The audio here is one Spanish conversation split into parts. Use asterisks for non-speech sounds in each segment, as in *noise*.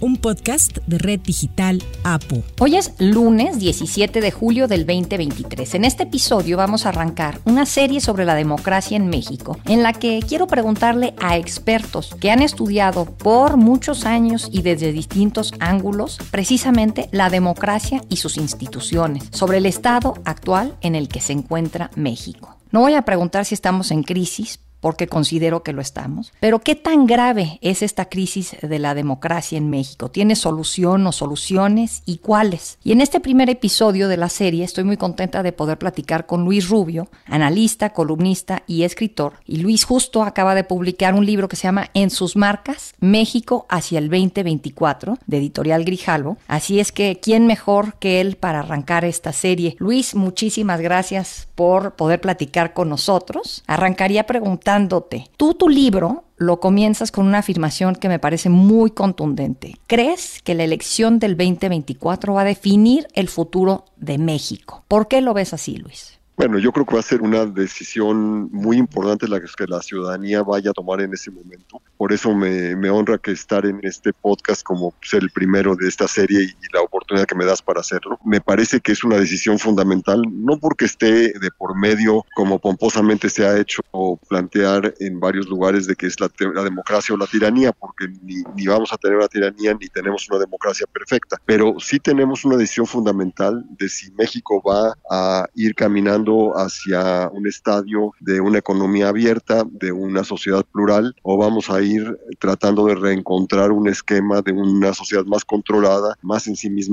un podcast de Red Digital APO. Hoy es lunes 17 de julio del 2023. En este episodio vamos a arrancar una serie sobre la democracia en México, en la que quiero preguntarle a expertos que han estudiado por muchos años y desde distintos ángulos precisamente la democracia y sus instituciones, sobre el estado actual en el que se encuentra México. No voy a preguntar si estamos en crisis, porque considero que lo estamos. Pero ¿qué tan grave es esta crisis de la democracia en México? ¿Tiene solución o soluciones y cuáles? Y en este primer episodio de la serie estoy muy contenta de poder platicar con Luis Rubio, analista, columnista y escritor. Y Luis justo acaba de publicar un libro que se llama En sus marcas, México hacia el 2024, de editorial Grijalvo. Así es que, ¿quién mejor que él para arrancar esta serie? Luis, muchísimas gracias por poder platicar con nosotros. Arrancaría preguntando Tú tu libro lo comienzas con una afirmación que me parece muy contundente. ¿Crees que la elección del 2024 va a definir el futuro de México? ¿Por qué lo ves así, Luis? Bueno, yo creo que va a ser una decisión muy importante la que la ciudadanía vaya a tomar en ese momento. Por eso me, honra que estar en este podcast como ser el primero de esta serie y la oportunidad que me das para hacerlo. Me parece que es una decisión fundamental, no porque esté de por medio como pomposamente se ha hecho plantear en varios lugares de que es la, la democracia o la tiranía, porque ni, ni vamos a tener una tiranía ni tenemos una democracia perfecta, pero sí tenemos una decisión fundamental de si México va a ir caminando hacia un estadio de una economía abierta, de una sociedad plural, o vamos a ir tratando de reencontrar un esquema de una sociedad más controlada, más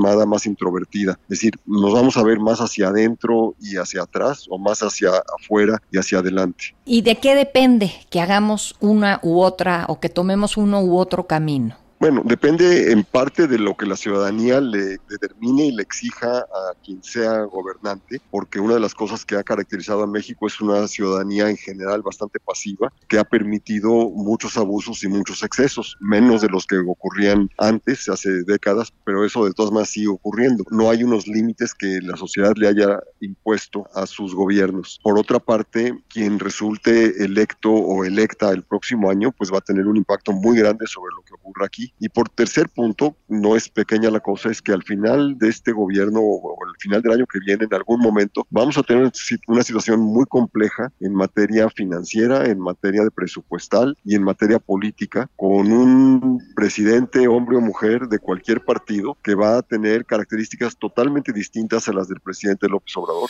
ensimismada, más introvertida. Es decir, nos vamos a ver más hacia adentro y hacia atrás, o más hacia afuera y hacia adelante. ¿Y de qué depende que hagamos una u otra o que tomemos uno u otro camino? Bueno, depende en parte de lo que la ciudadanía le determine y le exija a quien sea gobernante, porque una de las cosas que ha caracterizado a México es una ciudadanía en general bastante pasiva, que ha permitido muchos abusos y muchos excesos, menos de los que ocurrían antes, hace décadas, pero eso de todas maneras sigue ocurriendo. No hay unos límites que la sociedad le haya impuesto a sus gobiernos. Por otra parte, quien resulte electo o electa el próximo año, pues va a tener un impacto muy grande sobre lo que ocurra aquí y por tercer punto, no es pequeña la cosa, es que al final de este gobierno o al final del año que viene, en algún momento, vamos a tener una situación muy compleja en materia financiera, en materia de presupuestal y en materia política, con un presidente, hombre o mujer de cualquier partido que va a tener características totalmente distintas a las del presidente López Obrador.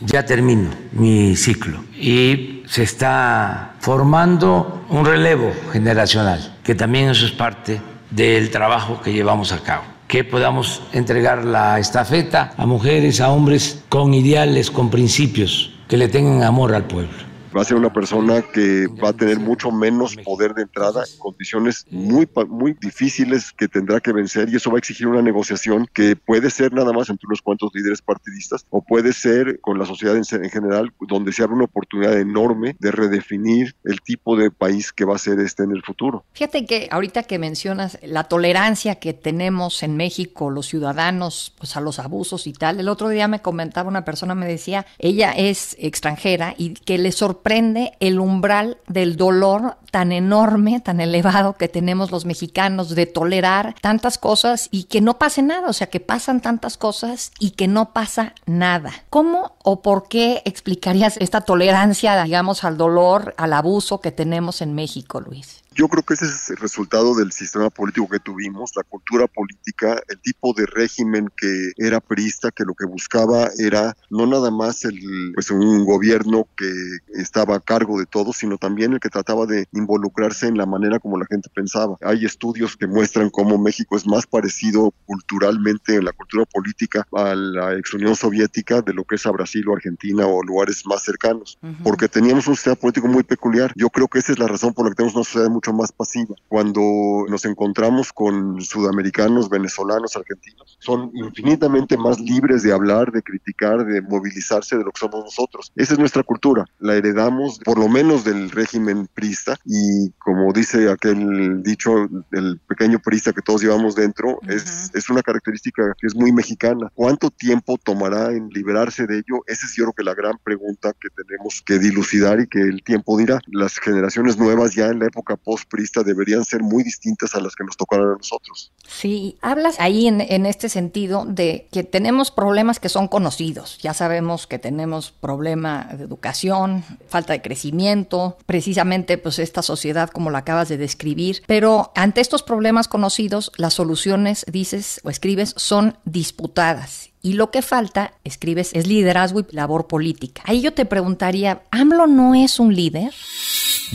Ya termino mi ciclo. Y se está formando un relevo generacional, que también eso es parte del trabajo que llevamos a cabo. Que podamos entregar la estafeta a mujeres, a hombres con ideales, con principios, que le tengan amor al pueblo va a ser una persona que va a tener mucho menos poder de entrada, condiciones muy, muy difíciles que tendrá que vencer y eso va a exigir una negociación que puede ser nada más entre unos cuantos líderes partidistas o puede ser con la sociedad en, general, donde se abre una oportunidad enorme de redefinir el tipo de país que va a ser este en el futuro. Fíjate que ahorita que mencionas la tolerancia que tenemos en México, los ciudadanos, pues a los abusos y tal, el otro día me comentaba una persona, me decía, ella es extranjera y que le sorprende sorprende el umbral del dolor tan enorme, tan elevado que tenemos los mexicanos de tolerar tantas cosas y que no pase nada, o sea, que pasan tantas cosas y que no pasa nada. ¿Cómo o por qué explicarías esta tolerancia, digamos, al dolor, al abuso que tenemos en México, Luis? Yo creo que ese es el resultado del sistema político que tuvimos, la cultura política, el tipo de régimen que era priista, que lo que buscaba era no nada más el, pues un gobierno que estaba a cargo de todo, sino también el que trataba de involucrarse en la manera como la gente pensaba. Hay estudios que muestran cómo México es más parecido culturalmente en la cultura política a la ex Unión Soviética de lo que es a Brasil o Argentina o lugares más cercanos, porque teníamos un sistema político muy peculiar. Yo creo que esa es la razón por la que tenemos una sociedad muy mucho más pasiva. Cuando nos encontramos con sudamericanos, venezolanos, argentinos, son infinitamente más libres de hablar, de criticar, de movilizarse de lo que somos nosotros. Esa es nuestra cultura, la heredamos por lo menos del régimen prista y como dice aquel dicho, el pequeño prista que todos llevamos dentro, es, es una característica que es muy mexicana. ¿Cuánto tiempo tomará en liberarse de ello? Esa es yo creo que la gran pregunta que tenemos que dilucidar y que el tiempo dirá. Las generaciones nuevas ya en la época post-prista deberían ser muy distintas a las que nos tocaron a nosotros. Sí, hablas ahí en, este sentido de que tenemos problemas que son conocidos. Ya sabemos que tenemos problema de educación, falta de crecimiento, precisamente pues esta sociedad como la acabas de describir. Pero ante estos problemas conocidos, las soluciones, dices o escribes, son disputadas y lo que falta, escribes, es liderazgo y labor política. Ahí yo te preguntaría, ¿AMLO no es un líder?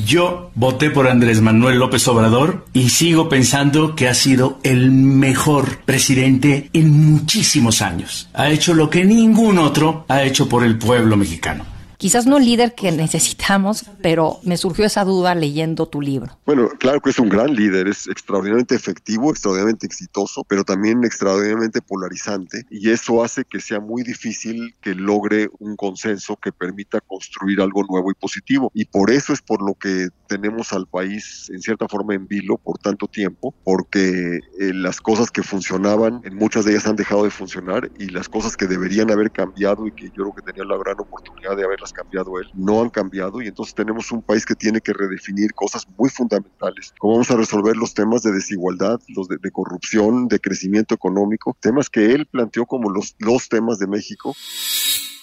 Yo voté por Andrés Manuel López Obrador y sigo pensando que ha sido el mejor presidente en muchísimos años. Ha hecho lo que ningún otro ha hecho por el pueblo mexicano quizás no el líder que necesitamos, pero me surgió esa duda leyendo tu libro. Bueno, claro que es un gran líder, es extraordinariamente efectivo, extraordinariamente exitoso, pero también extraordinariamente polarizante y eso hace que sea muy difícil que logre un consenso que permita construir algo nuevo y positivo. Y por eso es por lo que tenemos al país en cierta forma en vilo por tanto tiempo, porque eh, las cosas que funcionaban, en muchas de ellas han dejado de funcionar y las cosas que deberían haber cambiado y que yo creo que tenía la gran oportunidad de haberlas cambiado él, no han cambiado y entonces tenemos un país que tiene que redefinir cosas muy fundamentales. ¿Cómo vamos a resolver los temas de desigualdad, los de, corrupción, de crecimiento económico? Temas que él planteó como los, los temas de México.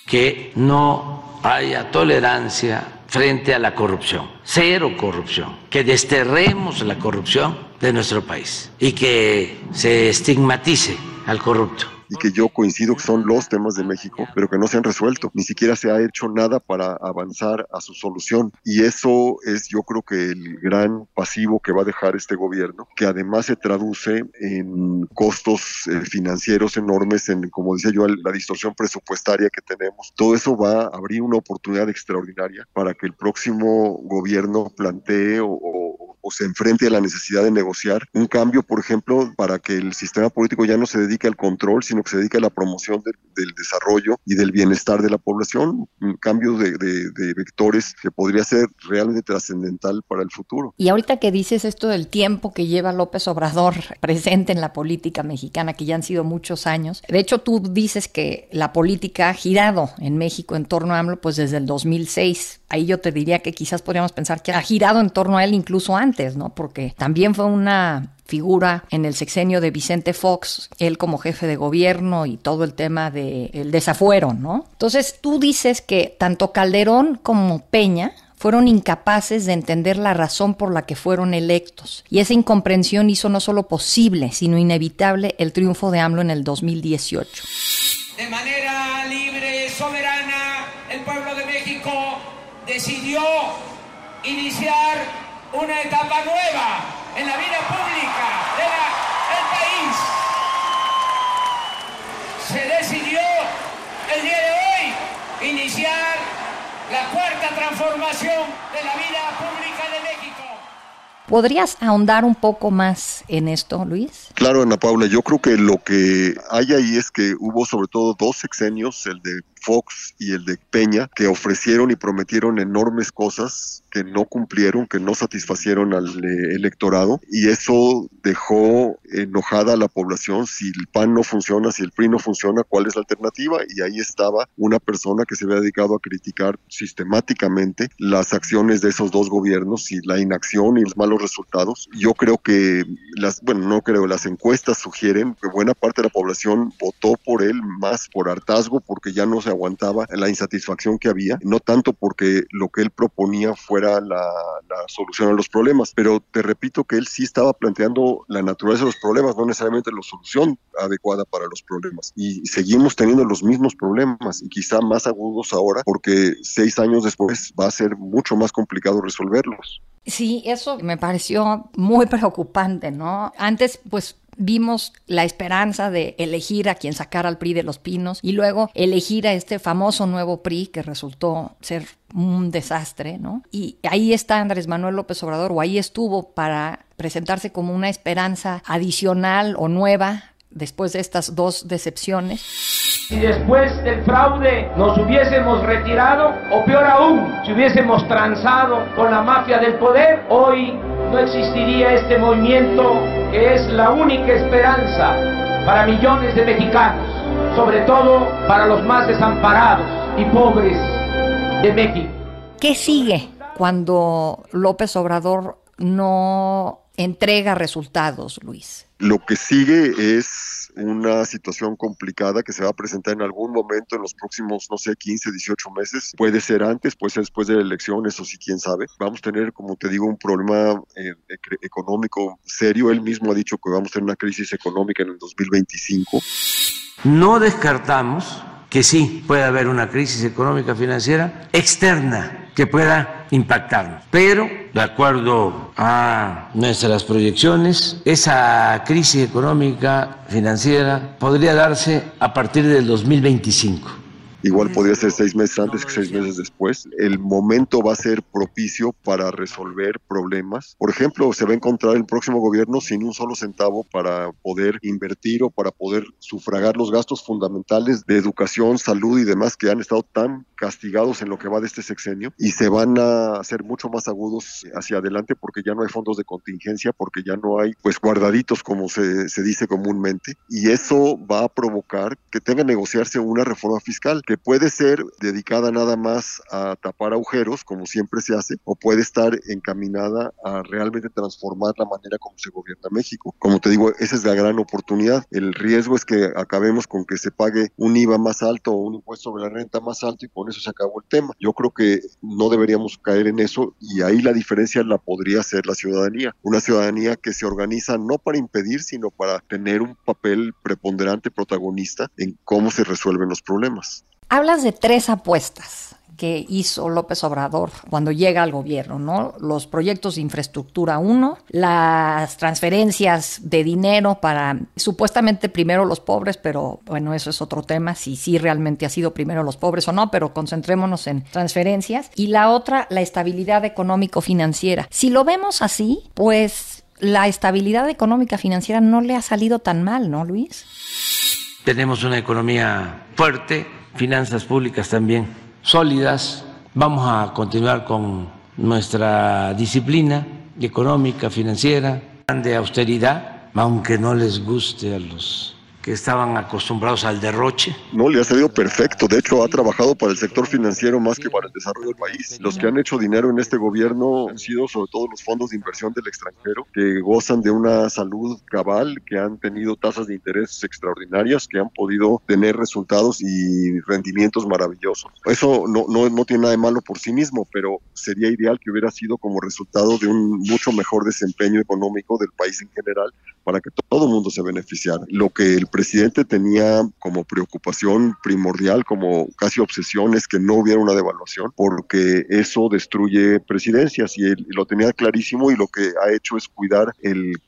Que no haya tolerancia frente a la corrupción, cero corrupción, que desterremos la corrupción de nuestro país y que se estigmatice al corrupto y que yo coincido que son los temas de México, pero que no se han resuelto. Ni siquiera se ha hecho nada para avanzar a su solución. Y eso es yo creo que el gran pasivo que va a dejar este gobierno, que además se traduce en costos eh, financieros enormes, en, como decía yo, la distorsión presupuestaria que tenemos. Todo eso va a abrir una oportunidad extraordinaria para que el próximo gobierno plantee o, o se enfrente a la necesidad de negociar un cambio, por ejemplo, para que el sistema político ya no se dedique al control, sino que se dedique a la promoción del desarrollo y del bienestar de la población, un cambio de, de vectores que podría ser realmente trascendental para el futuro. Y ahorita que dices esto del tiempo que lleva López Obrador *laughs* presente en la política mexicana, que ya han sido muchos años, de hecho tú dices que la política ha girado en México en torno a AMLO pues desde el 2006. Ahí yo te diría que quizás podríamos pensar que ha girado en torno a él incluso antes ¿no? Porque también fue una figura en el sexenio de Vicente Fox, él como jefe de gobierno y todo el tema del desafuero, ¿no? Entonces tú dices que tanto Calderón como Peña fueron incapaces de entender la razón por la que fueron electos. Y esa incomprensión hizo no solo posible, sino inevitable el triunfo de AMLO en el 2018. De manera libre, soberana, el pueblo de México decidió iniciar una etapa nueva en la vida pública del país. Se decidió el día de hoy iniciar la cuarta transformación de la vida pública de México. ¿Podrías ahondar un poco más en esto, Luis? Claro, Ana Paula, yo creo que lo que hay ahí es que hubo sobre todo dos sexenios, el de Fox y el de Peña, que ofrecieron y prometieron enormes cosas que no cumplieron, que no satisfacieron al eh, electorado y eso dejó enojada a la población. Si el PAN no funciona, si el PRI no funciona, ¿cuál es la alternativa? Y ahí estaba una persona que se había dedicado a criticar sistemáticamente las acciones de esos dos gobiernos y la inacción y los malos resultados. Yo creo que las, bueno, no creo, las encuestas sugieren que buena parte de la población votó por él más por hartazgo porque ya no se aguantaba la insatisfacción que había, no tanto porque lo que él proponía fuera la, solución a los problemas, pero te repito que él sí estaba planteando la naturaleza de los problemas, no necesariamente la solución adecuada para los problemas. Y seguimos teniendo los mismos problemas y quizá más agudos ahora porque seis años después va a ser mucho más complicado resolverlos. Sí, eso me pareció muy preocupante, ¿no? Antes, pues vimos la esperanza de elegir a quien sacara al PRI de los pinos y luego elegir a este famoso nuevo PRI que resultó ser un desastre, ¿no? Y ahí está Andrés Manuel López Obrador, o ahí estuvo para presentarse como una esperanza adicional o nueva después de estas dos decepciones. Si después del fraude nos hubiésemos retirado, o peor aún, si hubiésemos transado con la mafia del poder, hoy no existiría este movimiento que es la única esperanza para millones de mexicanos, sobre todo para los más desamparados y pobres de México. ¿Qué sigue cuando López Obrador no entrega resultados, Luis? Lo que sigue es una situación complicada que se va a presentar en algún momento en los próximos, no sé, 15, 18 meses. Puede ser antes, puede ser después de la elección, eso sí, quién sabe. Vamos a tener, como te digo, un problema eh, económico serio. Él mismo ha dicho que vamos a tener una crisis económica en el 2025. No descartamos que sí puede haber una crisis económica financiera externa que pueda impactarnos. Pero, de acuerdo a nuestras proyecciones, esa crisis económica financiera podría darse a partir del 2025 Igual podría ser seis meses antes que seis meses después. El momento va a ser propicio para resolver problemas. Por ejemplo, se va a encontrar el próximo gobierno sin un solo centavo para poder invertir o para poder sufragar los gastos fundamentales de educación, salud y demás que han estado tan castigados en lo que va de este sexenio y se van a hacer mucho más agudos hacia adelante porque ya no hay fondos de contingencia, porque ya no hay pues guardaditos como se, se dice comúnmente y eso va a provocar que tenga que negociarse una reforma fiscal que puede ser dedicada nada más a tapar agujeros, como siempre se hace, o puede estar encaminada a realmente transformar la manera como se gobierna México. Como te digo, esa es la gran oportunidad. El riesgo es que acabemos con que se pague un IVA más alto o un impuesto sobre la renta más alto y con eso se acabó el tema. Yo creo que no deberíamos caer en eso y ahí la diferencia la podría ser la ciudadanía. Una ciudadanía que se organiza no para impedir, sino para tener un papel preponderante, protagonista en cómo se resuelven los problemas. Hablas de tres apuestas que hizo López Obrador cuando llega al gobierno, ¿no? Los proyectos de infraestructura uno, las transferencias de dinero para supuestamente primero los pobres, pero bueno, eso es otro tema, si sí realmente ha sido primero los pobres o no, pero concentrémonos en transferencias. Y la otra, la estabilidad económico-financiera. Si lo vemos así, pues la estabilidad económica financiera no le ha salido tan mal, ¿no, Luis? Tenemos una economía fuerte, finanzas públicas también sólidas. Vamos a continuar con nuestra disciplina económica, financiera, de austeridad, aunque no les guste a los que estaban acostumbrados al derroche. No, le ha salido perfecto. De hecho, ha trabajado para el sector financiero más que para el desarrollo del país. Los que han hecho dinero en este gobierno han sido sobre todo los fondos de inversión del extranjero, que gozan de una salud cabal, que han tenido tasas de interés extraordinarias, que han podido tener resultados y rendimientos maravillosos. Eso no, no, no tiene nada de malo por sí mismo, pero sería ideal que hubiera sido como resultado de un mucho mejor desempeño económico del país en general para que todo el mundo se beneficiara. Lo que el presidente tenía como preocupación primordial, como casi obsesión, es que no hubiera una devaluación, porque eso destruye presidencias y él lo tenía clarísimo y lo que ha hecho es cuidar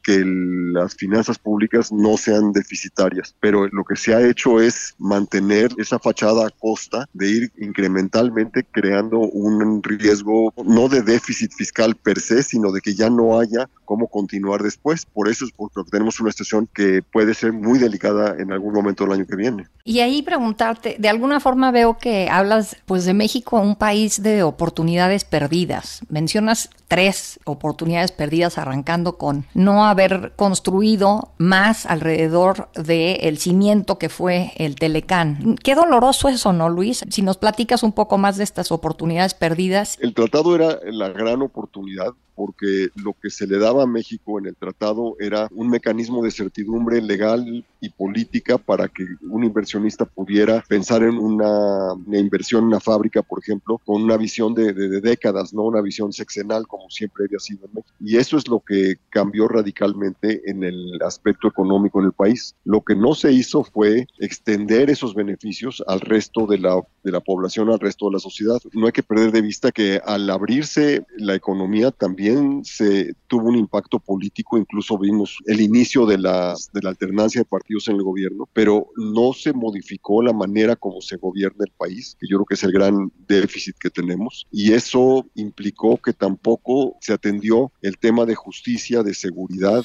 que las finanzas públicas no sean deficitarias. Pero lo que se ha hecho es mantener esa fachada a costa de ir incrementalmente creando un riesgo no de déficit fiscal per se, sino de que ya no haya cómo continuar después. Por eso es porque tenemos una situación que puede ser muy delicada en algún momento del año que viene. Y ahí preguntarte, de alguna forma veo que hablas pues de México, un país de oportunidades perdidas. Mencionas tres oportunidades perdidas arrancando con no haber construido más alrededor del cimiento que fue el Telecán. Qué doloroso eso, ¿no, Luis? Si nos platicas un poco más de estas oportunidades perdidas. El tratado era la gran oportunidad porque lo que se le daba a México en el tratado era un mecanismo de certidumbre legal y política para que un inversionista pudiera pensar en una, inversión en una fábrica, por ejemplo, con una visión de, décadas, no una visión sexenal como siempre había sido en México. Y eso es lo que cambió radicalmente en el aspecto económico en el país. Lo que no se hizo fue extender esos beneficios al resto de la, de la población, al resto de la sociedad. No hay que perder de vista que al abrirse la economía también se tuvo un impacto político, incluso vimos el inicio de la, de la alternancia de partidos en el gobierno, pero no se modificó la manera como se gobierna el país, que yo creo que es el gran déficit que tenemos, y eso implicó que tampoco se atendió el tema de justicia, de seguridad.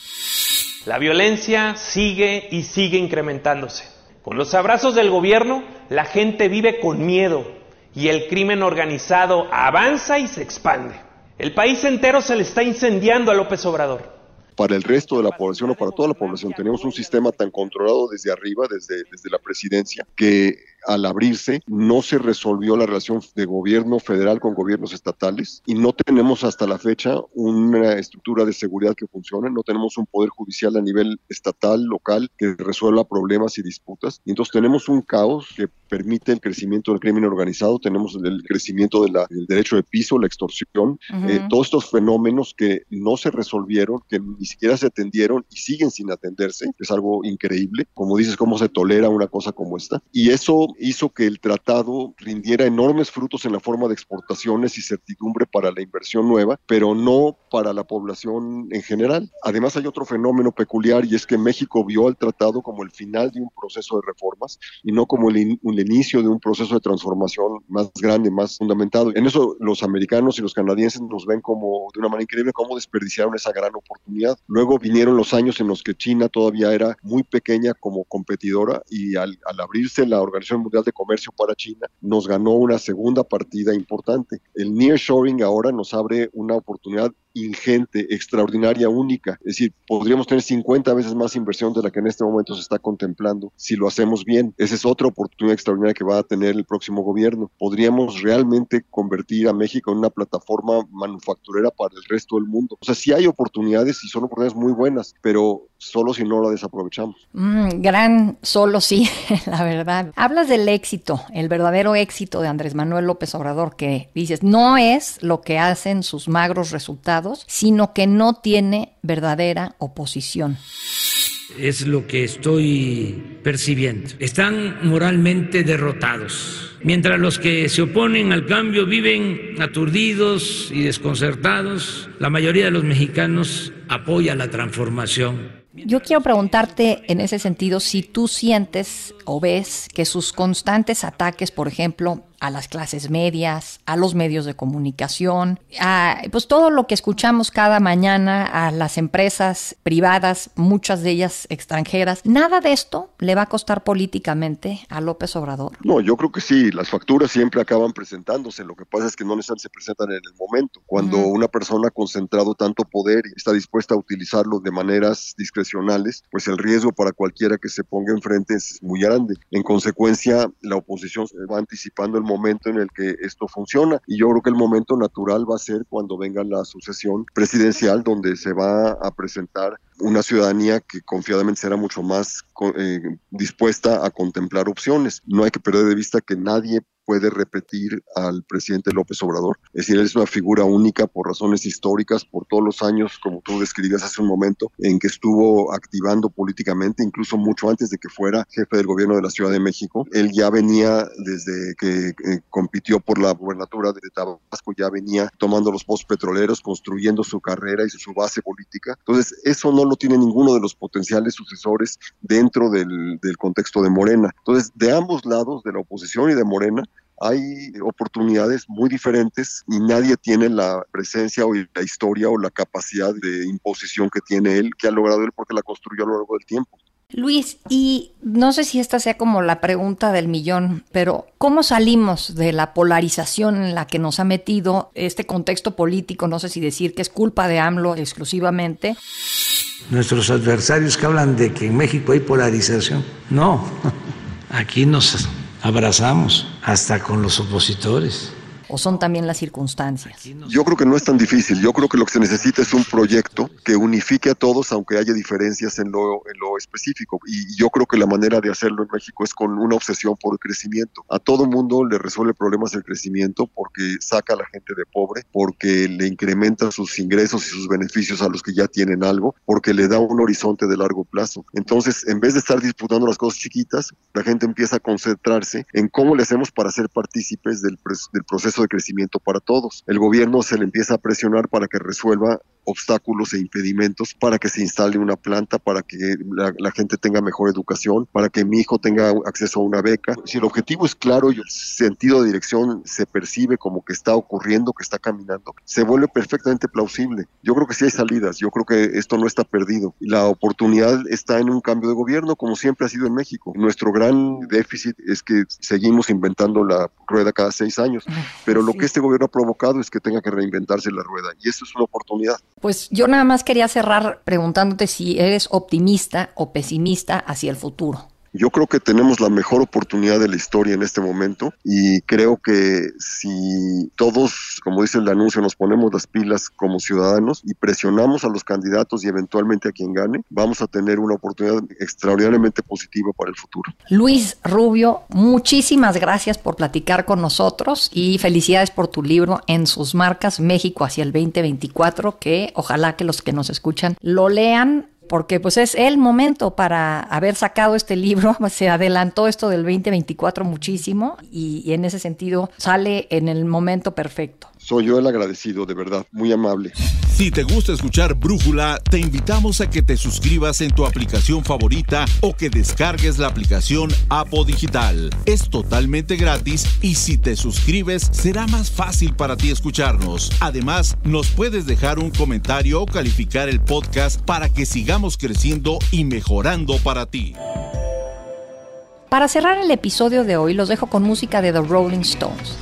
La violencia sigue y sigue incrementándose. Con los abrazos del gobierno, la gente vive con miedo y el crimen organizado avanza y se expande. El país entero se le está incendiando a López Obrador para el resto de la población o para toda la población. Tenemos un sistema tan controlado desde arriba, desde, desde la presidencia, que al abrirse no se resolvió la relación de gobierno federal con gobiernos estatales y no tenemos hasta la fecha una estructura de seguridad que funcione, no tenemos un poder judicial a nivel estatal, local, que resuelva problemas y disputas. Y entonces tenemos un caos que permite el crecimiento del crimen organizado, tenemos el crecimiento del derecho de piso, la extorsión, eh, todos estos fenómenos que no se resolvieron, que ni siquiera se atendieron y siguen sin atenderse, es algo increíble. Como dices, cómo se tolera una cosa como esta. Y eso hizo que el tratado rindiera enormes frutos en la forma de exportaciones y certidumbre para la inversión nueva, pero no para la población en general. Además hay otro fenómeno peculiar y es que México vio al tratado como el final de un proceso de reformas y no como el, inicio de un proceso de transformación más grande, más fundamentado. En eso los americanos y los canadienses nos ven como de una manera increíble cómo desperdiciaron esa gran oportunidad. Luego vinieron los años en los que China todavía era muy pequeña como competidora y al, al abrirse la Organización Mundial de Comercio para China, nos ganó una segunda partida importante. El nearshoring ahora nos abre una oportunidad ingente, extraordinaria, única. Es decir, podríamos tener 50 veces más inversión de la que en este momento se está contemplando si lo hacemos bien. Esa es otra oportunidad extraordinaria que va a tener el próximo gobierno. Podríamos realmente convertir a México en una plataforma manufacturera para el resto del mundo. O sea, sí hay oportunidades y son oportunidades muy buenas, pero solo si no la desaprovechamos. Mm, gran solo sí, *laughs* la verdad. Hablas del éxito, el verdadero éxito de Andrés Manuel López Obrador, que dices, no es lo que hacen sus magros resultados sino que no tiene verdadera oposición es lo que estoy percibiendo. Están moralmente derrotados, mientras los que se oponen al cambio viven aturdidos y desconcertados, la mayoría de los mexicanos apoya la transformación. Yo quiero preguntarte en ese sentido si tú sientes o ves que sus constantes ataques, por ejemplo, a las clases medias, a los medios de comunicación, a pues todo lo que escuchamos cada mañana, a las empresas privadas, muchas de ellas extranjeras. ¿Nada de esto le va a costar políticamente a López Obrador? No, yo creo que sí, las facturas siempre acaban presentándose, lo que pasa es que no necesariamente se presentan en el momento. Cuando una persona ha concentrado tanto poder y está dispuesta a utilizarlo de maneras discrecionales, pues el riesgo para cualquiera que se ponga enfrente es muy grande. En consecuencia, la oposición se va anticipando el momento en el que esto funciona. Y yo creo que el momento natural va a ser cuando venga la sucesión presidencial, donde se va a presentar una ciudadanía que confiadamente será mucho más eh, dispuesta a contemplar opciones. No hay que perder de vista que nadie puede repetir al presidente López Obrador. Es decir, él es una figura única por razones históricas, por todos los años, como tú describías hace un momento, en que estuvo activando políticamente, incluso mucho antes de que fuera jefe del gobierno de la Ciudad de México. Él ya venía desde que eh, compitió por la gubernatura de Tabasco, ya venía tomando los postos petroleros, construyendo su carrera y su base política. Entonces, eso no lo tiene ninguno de los potenciales sucesores dentro del, del contexto de Morena. Entonces, de ambos lados, de la oposición y de Morena, hay oportunidades muy diferentes y nadie tiene la presencia o la historia o la capacidad de imposición que tiene él, que ha logrado él porque la construyó a lo largo del tiempo. Luis, y no sé si esta sea como la pregunta del millón, pero ¿cómo salimos de la polarización en la que nos ha metido este contexto político? No sé si decir que es culpa de AMLO exclusivamente. Nuestros adversarios que hablan de que en México hay polarización, no, *laughs* aquí nos abrazamos hasta con los opositores o son también las circunstancias? Yo creo que no es tan difícil. Yo creo que lo que se necesita es un proyecto que unifique a todos, aunque haya diferencias en lo, en lo específico. Y yo creo que la manera de hacerlo en México es con una obsesión por el crecimiento. A todo mundo le resuelve problemas el crecimiento porque saca a la gente de pobre, porque le incrementa sus ingresos y sus beneficios a los que ya tienen algo, porque le da un horizonte de largo plazo. Entonces, en vez de estar disputando las cosas chiquitas, la gente empieza a concentrarse en cómo le hacemos para ser partícipes del, del proceso de crecimiento para todos. El gobierno se le empieza a presionar para que resuelva obstáculos e impedimentos para que se instale una planta, para que la, gente tenga mejor educación, para que mi hijo tenga acceso a una beca. Si el objetivo es claro y el sentido de dirección se percibe como que está ocurriendo, que está caminando, se vuelve perfectamente plausible. Yo creo que sí hay salidas, yo creo que esto no está perdido. La oportunidad está en un cambio de gobierno, como siempre ha sido en México. Nuestro gran déficit es que seguimos inventando la rueda cada seis años, pero lo que este gobierno ha provocado es que tenga que reinventarse la rueda y eso es una oportunidad. Pues yo nada más quería cerrar preguntándote si eres optimista o pesimista hacia el futuro. Yo creo que tenemos la mejor oportunidad de la historia en este momento y creo que si todos, como dice el anuncio, nos ponemos las pilas como ciudadanos y presionamos a los candidatos y eventualmente a quien gane, vamos a tener una oportunidad extraordinariamente positiva para el futuro. Luis Rubio, muchísimas gracias por platicar con nosotros y felicidades por tu libro En sus marcas México hacia el 2024, que ojalá que los que nos escuchan lo lean porque pues es el momento para haber sacado este libro. *laughs* Se adelantó esto del 2024 muchísimo y, y en ese sentido sale en el momento perfecto. Soy yo el agradecido, de verdad, muy amable. Si te gusta escuchar Brújula, te invitamos a que te suscribas en tu aplicación favorita o que descargues la aplicación Apo Digital. Es totalmente gratis y si te suscribes será más fácil para ti escucharnos. Además, nos puedes dejar un comentario o calificar el podcast para que sigamos creciendo y mejorando para ti. Para cerrar el episodio de hoy, los dejo con música de The Rolling Stones.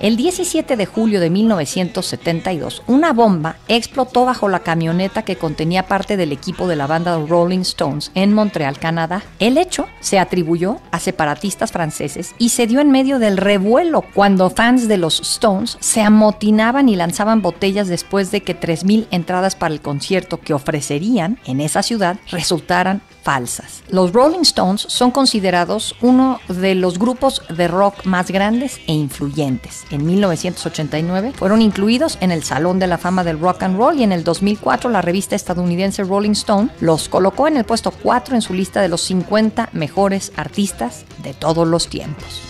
El 17 de julio de 1972, una bomba explotó bajo la camioneta que contenía parte del equipo de la banda Rolling Stones en Montreal, Canadá. El hecho se atribuyó a separatistas franceses y se dio en medio del revuelo cuando fans de los Stones se amotinaban y lanzaban botellas después de que 3.000 entradas para el concierto que ofrecerían en esa ciudad resultaran falsas. Los Rolling Stones son considerados uno de los grupos de rock más grandes e influyentes. En 1989 fueron incluidos en el Salón de la Fama del Rock and Roll y en el 2004 la revista estadounidense Rolling Stone los colocó en el puesto 4 en su lista de los 50 mejores artistas de todos los tiempos.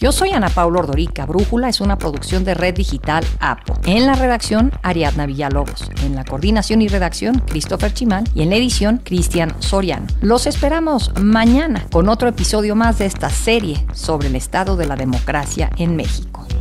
Yo soy Ana Paula Ordorica. Brújula es una producción de Red Digital APO. En la redacción, Ariadna Villalobos. En la coordinación y redacción, Christopher Chimal. Y en la edición, Cristian Soriano. Los esperamos mañana con otro episodio más de esta serie sobre el estado de la democracia en México.